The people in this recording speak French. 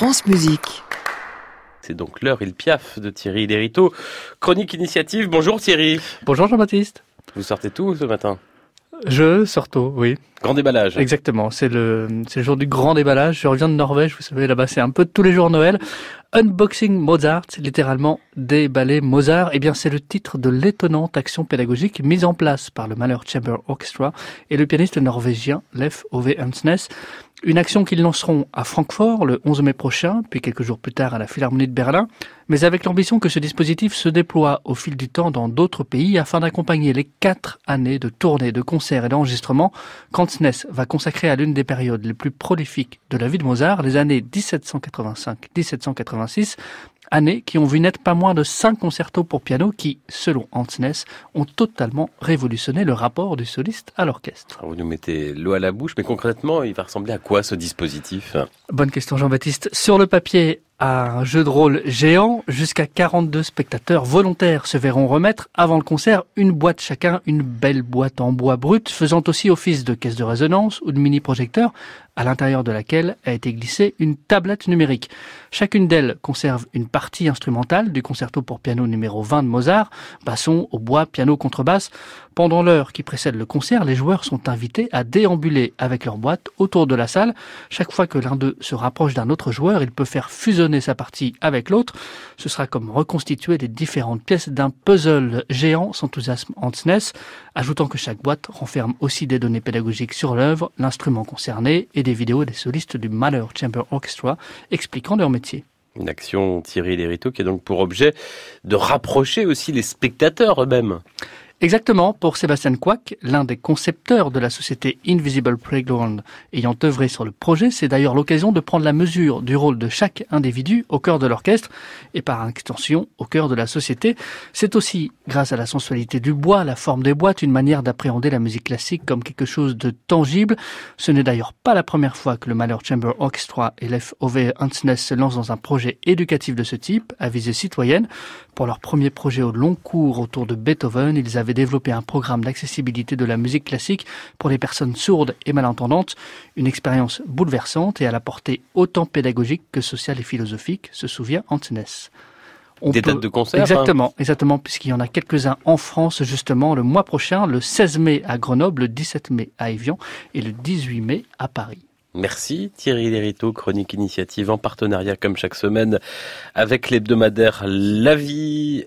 France Musique. C'est donc l'heure il piaf de Thierry Lériteau. Chronique initiative. Bonjour Thierry. Bonjour Jean-Baptiste. Vous sortez tout ce matin Je sors tôt, oui. Grand déballage. Exactement. C'est le, c'est le jour du grand déballage. Je reviens de Norvège. Vous savez, là-bas, c'est un peu tous les jours Noël. Unboxing Mozart, littéralement déballer Mozart. Eh bien, c'est le titre de l'étonnante action pédagogique mise en place par le Mahler Chamber Orchestra et le pianiste norvégien Leif Ove Hansnes. Une action qu'ils lanceront à Francfort le 11 mai prochain, puis quelques jours plus tard à la Philharmonie de Berlin, mais avec l'ambition que ce dispositif se déploie au fil du temps dans d'autres pays afin d'accompagner les quatre années de tournées, de concerts et d'enregistrements qu'Hansnes va consacrer à l'une des périodes les plus prolifiques de la vie de Mozart, les années 1785-1786, années qui ont vu naître pas moins de cinq concertos pour piano qui, selon Hansnes, ont totalement révolutionné le rapport du soliste à l'orchestre. Vous nous mettez l'eau à la bouche, mais concrètement, il va ressembler à quoi ce dispositif? Bonne question Jean-Baptiste. Sur le papier, un jeu de rôle géant, jusqu'à 42 spectateurs volontaires se verront remettre avant le concert une boîte chacun, une belle boîte en bois brut, faisant aussi office de caisse de résonance ou de mini-projecteur, à l'intérieur de laquelle a été glissée une tablette numérique. Chacune d'elles conserve une partie instrumentale du concerto pour piano numéro 20 de Mozart, basson, au bois, piano, contrebasse. Pendant l'heure qui précède le concert, les joueurs sont invités à déambuler avec leur boîte autour de la salle. Chaque fois que l'un d'eux se rapproche d'un autre joueur, il peut faire fusionner sa partie avec l'autre. Ce sera comme reconstituer les différentes pièces d'un puzzle géant, s'enthousiasme Hansness, ajoutant que chaque boîte renferme aussi des données pédagogiques sur l'œuvre, l'instrument concerné et des vidéos des solistes du Mahler Chamber Orchestra expliquant leur métier. Une action Thierry Lériteau qui a donc pour objet de rapprocher aussi les spectateurs eux-mêmes. Exactement, pour Sébastien Quack, l'un des concepteurs de la société Invisible Playground ayant œuvré sur le projet, c'est d'ailleurs l'occasion de prendre la mesure du rôle de chaque individu au cœur de l'orchestre et par extension au cœur de la société. C'est aussi, grâce à la sensualité du bois, la forme des boîtes, une manière d'appréhender la musique classique comme quelque chose de tangible. Ce n'est d'ailleurs pas la première fois que le Mahler Chamber Orchestra et l'FOV Hansness se lancent dans un projet éducatif de ce type, à visée citoyenne. Pour leur premier projet au long cours autour de Beethoven, ils avaient développé un programme d'accessibilité de la musique classique pour les personnes sourdes et malentendantes, une expérience bouleversante et à la portée autant pédagogique que sociale et philosophique, se souvient. On Des peut... dates de concert Exactement, hein exactement, puisqu'il y en a quelques-uns en France justement le mois prochain, le 16 mai à Grenoble, le 17 mai à Evian et le 18 mai à Paris. Merci Thierry Lériteau, chronique initiative en partenariat comme chaque semaine avec l'hebdomadaire La Vie.